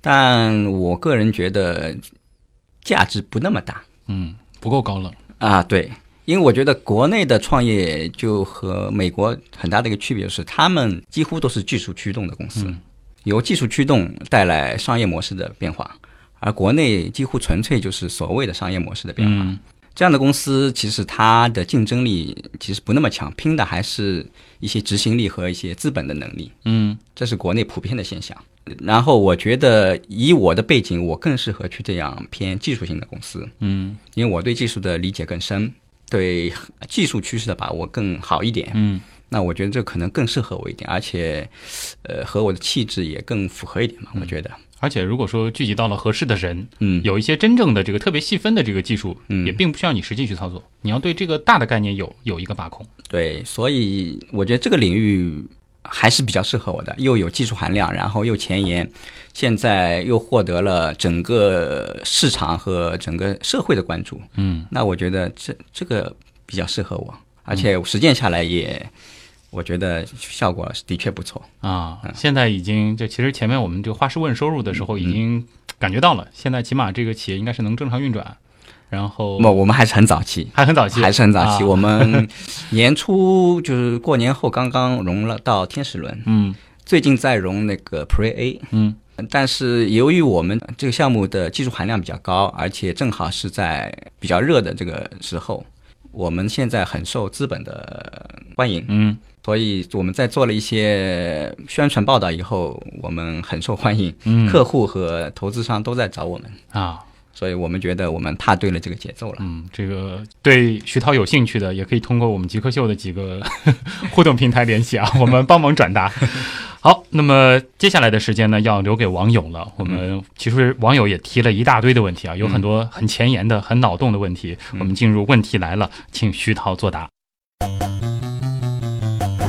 但我个人觉得价值不那么大，嗯，不够高冷啊。对，因为我觉得国内的创业就和美国很大的一个区别是，他们几乎都是技术驱动的公司，嗯、由技术驱动带来商业模式的变化，而国内几乎纯粹就是所谓的商业模式的变化。嗯这样的公司其实它的竞争力其实不那么强，拼的还是一些执行力和一些资本的能力。嗯，这是国内普遍的现象。然后我觉得以我的背景，我更适合去这样偏技术性的公司。嗯，因为我对技术的理解更深，对技术趋势的把握更好一点。嗯，那我觉得这可能更适合我一点，而且呃和我的气质也更符合一点嘛。我觉得。而且，如果说聚集到了合适的人，嗯，有一些真正的这个特别细分的这个技术，嗯，也并不需要你实际去操作，你要对这个大的概念有有一个把控。对，所以我觉得这个领域还是比较适合我的，又有技术含量，然后又前沿，现在又获得了整个市场和整个社会的关注。嗯，那我觉得这这个比较适合我，而且实践下来也。我觉得效果的确不错。啊！现在已经就其实前面我们这个花式问收入的时候已经感觉到了，现在起码这个企业应该是能正常运转。然后，不，我们还是很早期，还很早期，还是很早期。啊、我们年初就是过年后刚刚融了到天使轮，<laughs> 嗯，最近在融那个 Pre A，嗯，但是由于我们这个项目的技术含量比较高，而且正好是在比较热的这个时候，我们现在很受资本的欢迎，嗯。所以我们在做了一些宣传报道以后，我们很受欢迎，嗯，客户和投资商都在找我们。啊，所以我们觉得我们踏对了这个节奏了。嗯，这个对徐涛有兴趣的，也可以通过我们极客秀的几个 <laughs> 互动平台联系啊，<laughs> 我们帮忙转达。<laughs> 好，那么接下来的时间呢，要留给网友了。我们其实网友也提了一大堆的问题啊，有很多很前沿的、很脑洞的问题。我们进入问题来了，请徐涛作答。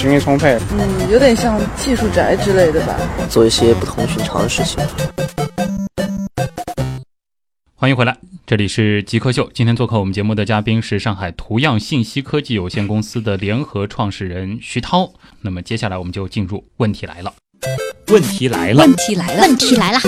精力充沛。嗯，有点像技术宅之类的吧。做一些不同寻常的事情。欢迎回来，这里是极客秀。今天做客我们节目的嘉宾是上海图样信息科技有限公司的联合创始人徐涛。那么接下来我们就进入问题来了。问题来了，问题来了，问题来了。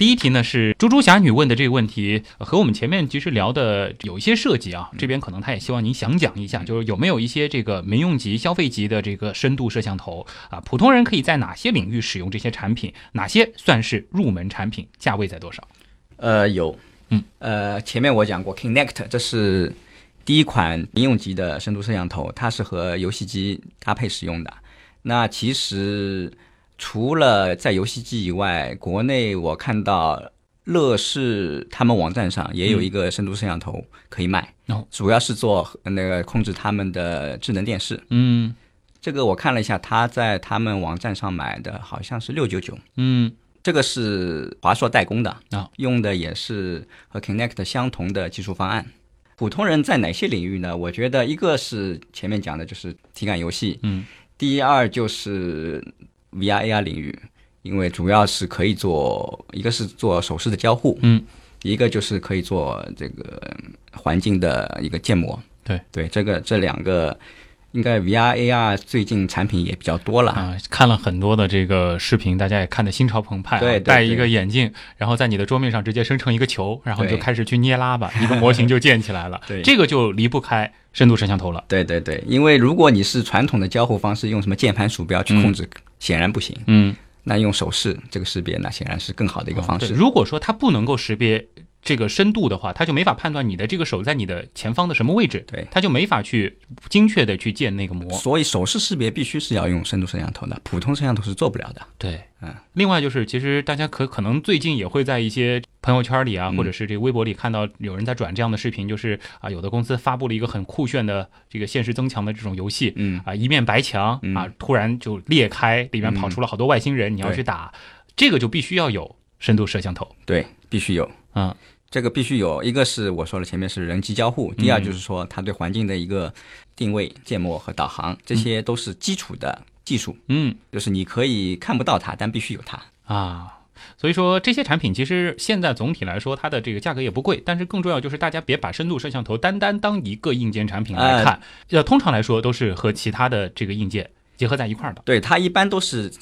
第一题呢是猪猪侠女问的这个问题，和我们前面其实聊的有一些涉及啊。这边可能他也希望您详讲一下，就是有没有一些这个民用级、消费级的这个深度摄像头啊？普通人可以在哪些领域使用这些产品？哪些算是入门产品？价位在多少？呃，有，嗯，呃，前面我讲过 Kinect，这是第一款民用级的深度摄像头，它是和游戏机搭配使用的。那其实除了在游戏机以外，国内我看到乐视他们网站上也有一个深度摄像头可以卖，哦主要是做那个控制他们的智能电视。嗯这个我看了一下，他在他们网站上买的好像是六九九，嗯这个是华硕代工的啊，用的也是和 Connect 相同的技术方案。普通人在哪些领域呢？我觉得一个是前面讲的就是体感游戏，嗯，第二就是 VR AR 领域，因为主要是可以做，一个是做手势的交互，嗯，一个就是可以做这个环境的一个建模。对对，这个这两个应该 VR AR 最近产品也比较多了。啊，看了很多的这个视频，大家也看得心潮澎湃、啊。对对戴一个眼镜，然后在你的桌面上直接生成一个球，然后你就开始去捏拉吧，<laughs> 一个模型就建起来了。对这个就离不开深度摄像头了。对对对，因为如果你是传统的交互方式，用什么键盘鼠标去控制，显然不行。嗯，那用手势这个识别，那显然是更好的一个方式。对如果说它不能够识别这个深度的话，它就没法判断你的这个手在你的前方的什么位置，对它就没法去精确的去建那个模。所以手势识别必须是要用深度摄像头的，普通摄像头是做不了的。对，嗯。另外就是，其实大家可可能最近也会在一些朋友圈里啊，嗯或者是这个微博里看到有人在转这样的视频，就是啊，有的公司发布了一个很酷炫的这个现实增强的这种游戏，嗯啊，一面白墙嗯啊，突然就裂开，里面跑出了好多外星人，你要去打，这个就必须要有深度摄像头。对，必须有。嗯，这个必须有。一个是我说了，前面是人机交互；第二就是说，它对环境的一个定位、建模和导航，这些都是基础的技术。嗯就是你可以看不到它，但必须有它。啊。所以说这些产品其实现在总体来说，它的这个价格也不贵，但是更重要就是大家别把深度摄像头单单当一个硬件产品来看，呃，通常来说都是和其他的这个硬件结合在一块儿的。对，它一般都是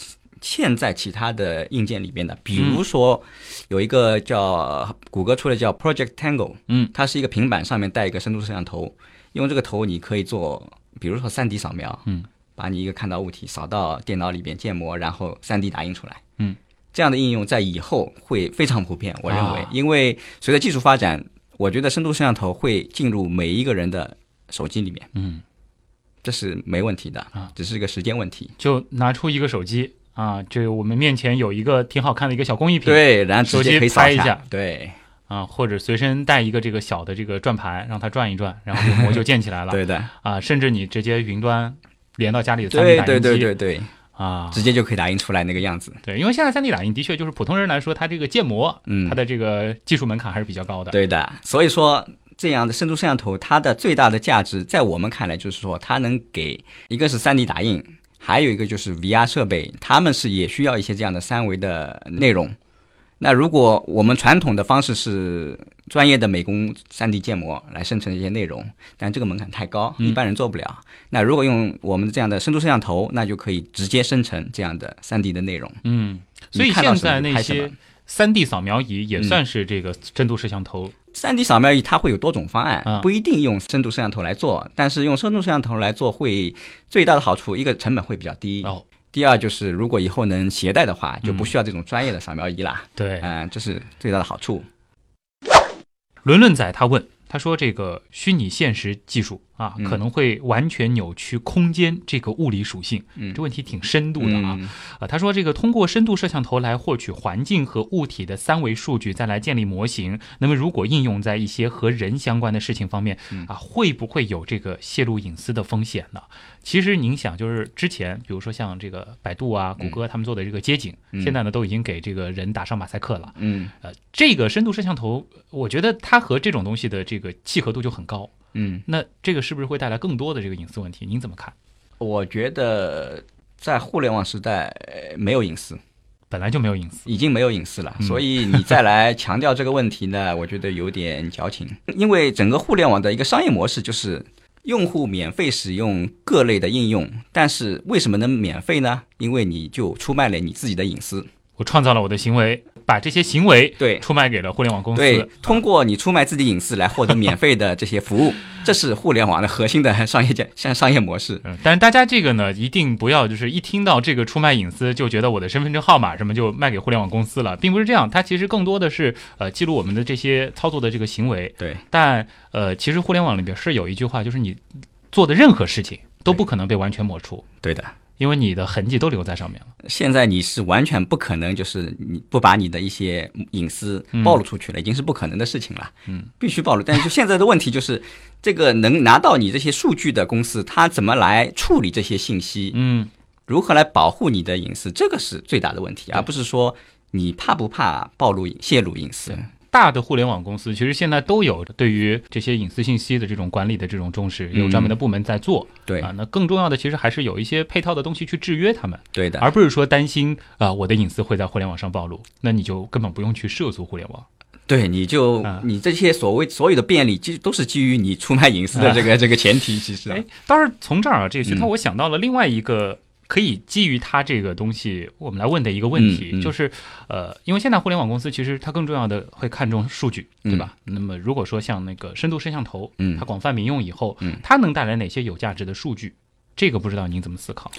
嵌在其他的硬件里边的。比如说，有一个叫谷歌出的叫 Project Tango，嗯，它是一个平板上面带一个深度摄像头，用这个头你可以做，比如说 3D 扫描，嗯，把你一个看到物体扫到电脑里边建模，然后 3D 打印出来，嗯，这样的应用在以后会非常普遍，我认为，啊。因为随着技术发展，我觉得深度摄像头会进入每一个人的手机里面，嗯，这是没问题的啊，只是一个时间问题。就拿出一个手机啊，这我们面前有一个挺好看的一个小工艺品，对，然后直手机接可以扫拍一下，对，啊，或者随身带一个这个小的这个转盘，让它转一转，然后这个膜就建起来了。对的，啊，甚至你直接云端连到家里的 3D 对对打印机，对对对，啊，直接就可以打印出来那个样子。对，因为现在 3D 打印的确就是普通人来说，它这个建模，嗯。它的这个技术门槛还是比较高的。对的，所以说这样的深度摄像头，它的最大的价值，在我们看来就是说，它能给一个是 3D 打印，还有一个就是 VR 设备，他们是也需要一些这样的三维的内容。那如果我们传统的方式是专业的美工 3D 建模来生成一些内容，但这个门槛太高，嗯一般人做不了。那如果用我们这样的深度摄像头，那就可以直接生成这样的 3D 的内容。嗯，所以现在那些 3D 扫描仪也嗯算是这个深度摄像头。3D 扫描仪它会有多种方案，啊。不一定用深度摄像头来做，但是用深度摄像头来做会最大的好处，一个成本会比较低，哦，第二就是如果以后能携带的话，就不需要这种专业的扫描仪啦。对，嗯、这是最大的好处。伦伦仔他问，他说这个虚拟现实技术啊，嗯可能会完全扭曲空间这个物理属性。嗯这问题挺深度的啊。嗯啊，他说这个通过深度摄像头来获取环境和物体的三维数据，再来建立模型。那么如果应用在一些和人相关的事情方面嗯啊，会不会有这个泄露隐私的风险呢？其实您想，就是之前比如说像这个百度啊、谷歌他们做的这个街景，嗯现在呢都已经给这个人打上马赛克了。嗯呃，这个深度摄像头，我觉得它和这种东西的这个契合度就很高。嗯，那这个是不是会带来更多的这个隐私问题？您怎么看？我觉得在互联网时代呃没有隐私，本来就没有隐私。已经没有隐私了，嗯所以你再来强调这个问题呢，<laughs> 我觉得有点矫情。因为整个互联网的一个商业模式就是用户免费使用各类的应用，但是为什么能免费呢？因为你就出卖了你自己的隐私。我创造了我的行为，把这些行为对出卖给了互联网公司。对，通过你出卖自己隐私来获得免费的这些服务，<laughs> 这是互联网的核心的商业价像商业模式。嗯，但是大家这个呢，一定不要就是一听到这个出卖隐私，就觉得我的身份证号码什么就卖给互联网公司了，并不是这样。它其实更多的是呃记录我们的这些操作的这个行为。对，但呃，其实互联网里边是有一句话，就是你做的任何事情都不可能被完全抹除。对的，因为你的痕迹都留在上面了。现在你是完全不可能，就是你不把你的一些隐私暴露出去了，已经是不可能的事情了。嗯，必须暴露。但是就现在的问题就是，这个能拿到你这些数据的公司，它怎么来处理这些信息？嗯，如何来保护你的隐私？这个是最大的问题，而不是说你怕不怕暴露泄露隐私。大的互联网公司其实现在都有对于这些隐私信息的这种管理的这种重视，有专门的部门在做。对啊，那更重要的其实还是有一些配套的东西去制约他们。对的，而不是说担心啊、我的隐私会在互联网上暴露，那你就根本不用去涉足互联网。对，你就、啊你这些所谓所有的便利，其实都是基于你出卖隐私的这个、<laughs> 这个前提。其实、啊哎，当然从这儿啊，这个徐涛，嗯我想到了另外一个可以基于它这个东西，我们来问的一个问题，嗯嗯就是呃，因为现在互联网公司其实它更重要的会看重数据，对吧？那么如果说像那个深度摄像头，嗯它广泛民用以后，嗯它能带来哪些有价值的数据？这个不知道您怎么思考？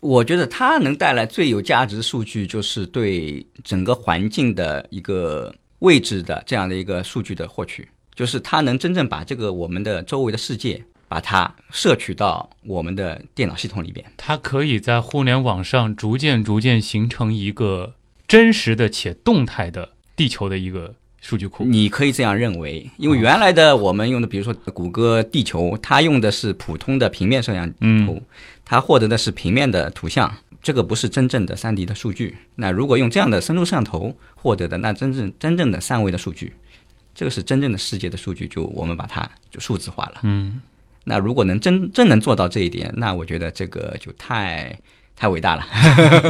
我觉得它能带来最有价值的数据，就是对整个环境的一个位置的这样的一个数据的获取，就是它能真正把这个我们的周围的世界，把它摄取到我们的电脑系统里边。它可以在互联网上逐渐逐渐形成一个真实的且动态的地球的一个数据库。你可以这样认为，因为原来的我们用的，比如说谷歌地球，它用的是普通的平面摄像头，嗯它获得的是平面的图像，这个不是真正的三 D 的数据。那如果用这样的深度摄像头获得的，那真正真正的三维的数据，这个是真正的世界的数据，就我们把它就数字化了。嗯，那如果能真真能做到这一点，那我觉得这个就太太伟大了。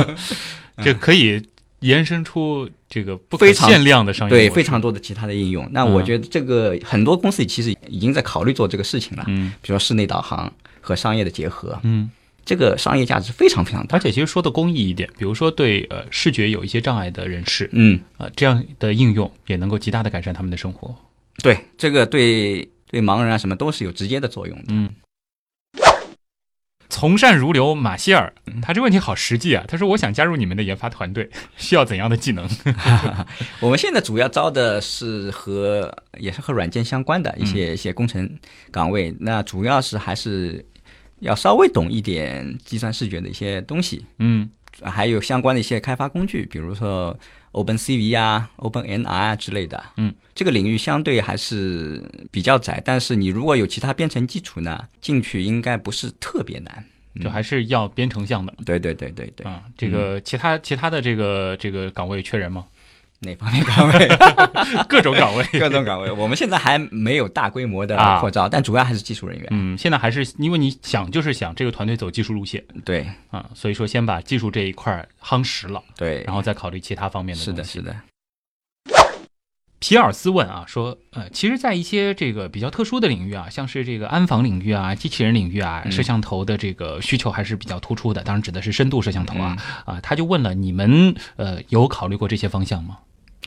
<laughs> 这可以延伸出这个不可非常限量的商业对，非常多的其他的应用。那我觉得这个很多公司其实已经在考虑做这个事情了，嗯比如说室内导航和商业的结合，嗯，这个商业价值非常非常大而。且其实说的公益一点，比如说对呃视觉有一些障碍的人士，嗯，呃这样的应用也能够极大的改善他们的生活。对，这个对对盲人啊什么都是有直接的作用的。嗯。从善如流，马歇尔，他这问题好实际啊。他说：“我想加入你们的研发团队，需要怎样的技能 <laughs> 我们现在主要招的是和也是和软件相关的一些、一些工程岗位，那主要是还是要稍微懂一点计算视觉的一些东西，？”嗯还有相关的一些开发工具，比如说 OpenCV 啊、OpenNR 啊之类的。嗯，这个领域相对还是比较窄，但是你如果有其他编程基础呢，进去应该不是特别难。就还是要编程项的对对对对对，啊。这个其他其他的这个这个岗位缺人吗？哪方面岗位？<laughs> 各种岗位，<laughs> 各种岗位，我们现在还没有大规模的啊扩招，但主要还是技术人员。嗯，现在还是因为你想就是想这个团队走技术路线对啊，所以说先把技术这一块夯实了，对，然后再考虑其他方面的是的，东西是的。皮尔斯问啊，说，呃，其实，在一些这个比较特殊的领域啊，像是这个安防领域啊、机器人领域啊，嗯摄像头的这个需求还是比较突出的。当然，指的是深度摄像头啊。嗯啊，他就问了，你们呃有考虑过这些方向吗？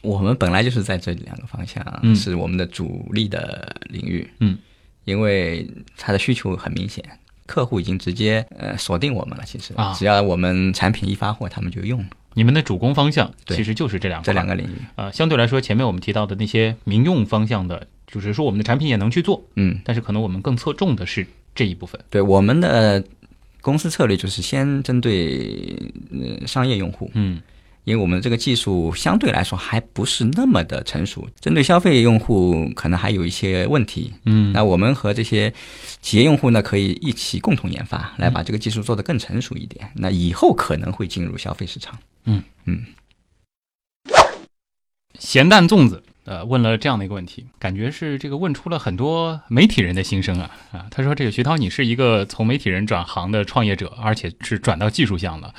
我们本来就是在这两个方向，嗯是我们的主力的领域。嗯，因为它的需求很明显，客户已经直接呃锁定我们了。其实啊只要我们产品一发货，他们就用了你们的主攻方向其实就是这两这两个个领域。呃，相对来说，前面我们提到的那些民用方向的，就是说我们的产品也能去做，嗯，但是可能我们更侧重的是这一部分。对，我们的公司策略就是先针对呃商业用户，嗯因为我们这个技术相对来说还不是那么的成熟，针对消费用户可能还有一些问题。嗯那我们和这些企业用户呢，可以一起共同研发，来把这个技术做得更成熟一点。那以后可能会进入消费市场。嗯嗯，咸蛋粽子呃问了这样的一个问题，感觉是这个问出了很多媒体人的心声啊啊！他说：“这个徐涛，你是一个从媒体人转行的创业者，而且是转到技术项的。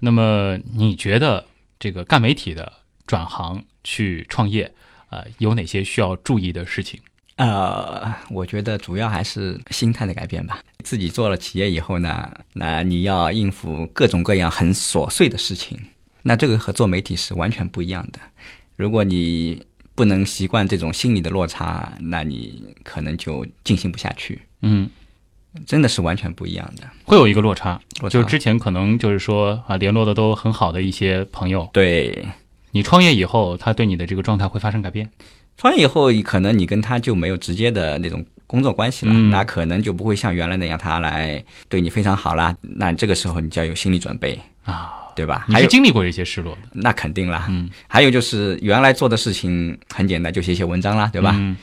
那么你觉得这个干媒体的转行去创业，呃，有哪些需要注意的事情？呃，我觉得主要还是心态的改变吧。自己做了企业以后呢，那你要应付各种各样很琐碎的事情，那这个和做媒体是完全不一样的。如果你不能习惯这种心理的落差，那你可能就进行不下去。嗯，真的是完全不一样的。会有一个落差，落差就是之前可能就是说啊，联络的都很好的一些朋友，对，你创业以后，他对你的这个状态会发生改变。创业以后，可能你跟他就没有直接的那种工作关系了，嗯那可能就不会像原来那样他来对你非常好啦。那这个时候你就要有心理准备，啊，对吧？你还有是经历过一些失落的，那肯定啦。嗯，还有就是原来做的事情很简单，就写写文章啦，对吧？嗯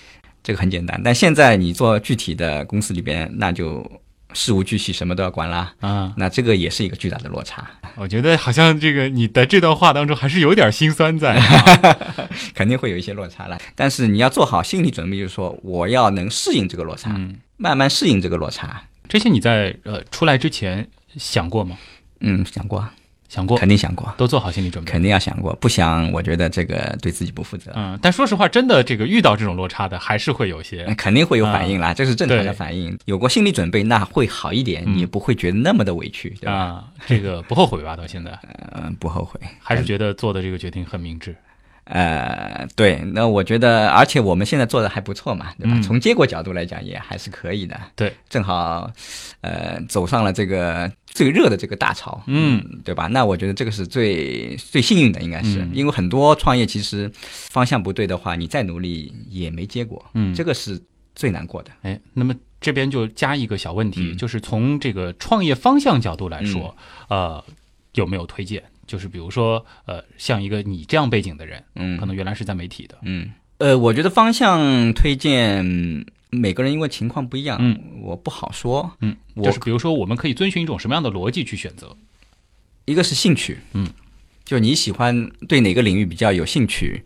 这个很简单。但现在你做具体的公司里边，那就事无巨细，什么都要管啦。啊，那这个也是一个巨大的落差，我觉得好像这个你的这段话当中还是有点心酸在、啊。<laughs> 肯定会有一些落差了。但是你要做好心理准备，就是说我要能适应这个落差，嗯，慢慢适应这个落差。这些你在呃出来之前想过吗？嗯，想过，想过，肯定想过，都做好心理准备。肯定要想过。不想，我觉得这个对自己不负责。嗯，但说实话，真的这个遇到这种落差的，还是会有些嗯肯定会有反应啦，这是正常的反应。有过心理准备，那会好一点，嗯你不会觉得那么的委屈，对吧？啊，这个不后悔吧？到现在嗯，<laughs> 不后悔。还是觉得做的这个决定很明智。呃，对，那我觉得，而且我们现在做的还不错嘛，对吧？嗯从结果角度来讲，也还是可以的。对，正好，呃，走上了这个最热的这个大潮，嗯，对吧？那我觉得这个是最最幸运的，应该是，嗯因为很多创业其实方向不对的话，你再努力也没结果，嗯这个是最难过的。哎，那么这边就加一个小问题，嗯就是从这个创业方向角度来说，呃，有没有推荐？就是比如说，呃，像一个你这样背景的人，嗯，可能原来是在媒体的，嗯，呃，我觉得方向推荐每个人因为情况不一样，嗯，我不好说，嗯，就是比如说，我们可以遵循一种什么样的逻辑去选择？一个是兴趣，嗯，就你喜欢对哪个领域比较有兴趣，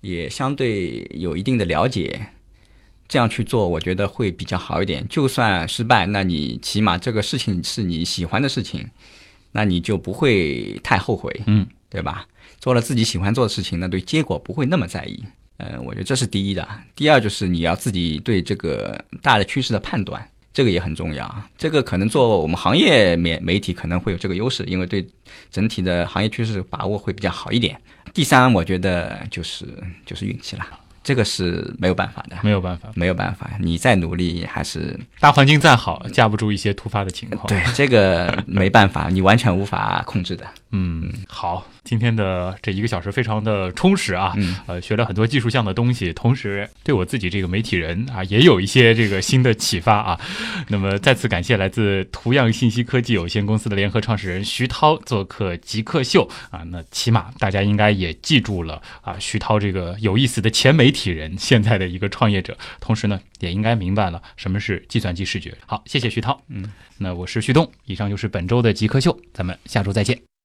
也相对有一定的了解，这样去做，我觉得会比较好一点。就算失败，那你起码这个事情是你喜欢的事情，那你就不会太后悔，嗯，对吧？做了自己喜欢做的事情，那对结果不会那么在意。呃，我觉得这是第一的。第二就是你要自己对这个大的趋势的判断，这个也很重要。这个可能做我们行业媒媒体可能会有这个优势，因为对整体的行业趋势把握会比较好一点。第三，我觉得就是就是运气啦，这个是没有办法的，没有办法，没有办法，你再努力还是大环境再好，架不住一些突发的情况。对这个没办法，你完全无法控制的。嗯，好，今天的这一个小时非常的充实啊，嗯呃，学了很多技术项的东西，同时对我自己这个媒体人啊，也有一些这个新的启发啊。那么再次感谢来自图样信息科技有限公司的联合创始人徐涛做客极客秀啊，那起码大家应该也记住了啊，徐涛这个有意思的前媒体人，现在的一个创业者，同时呢，也应该明白了什么是计算机视觉。好，谢谢徐涛，嗯，那我是旭东，以上就是本周的极客秀，咱们下周再见。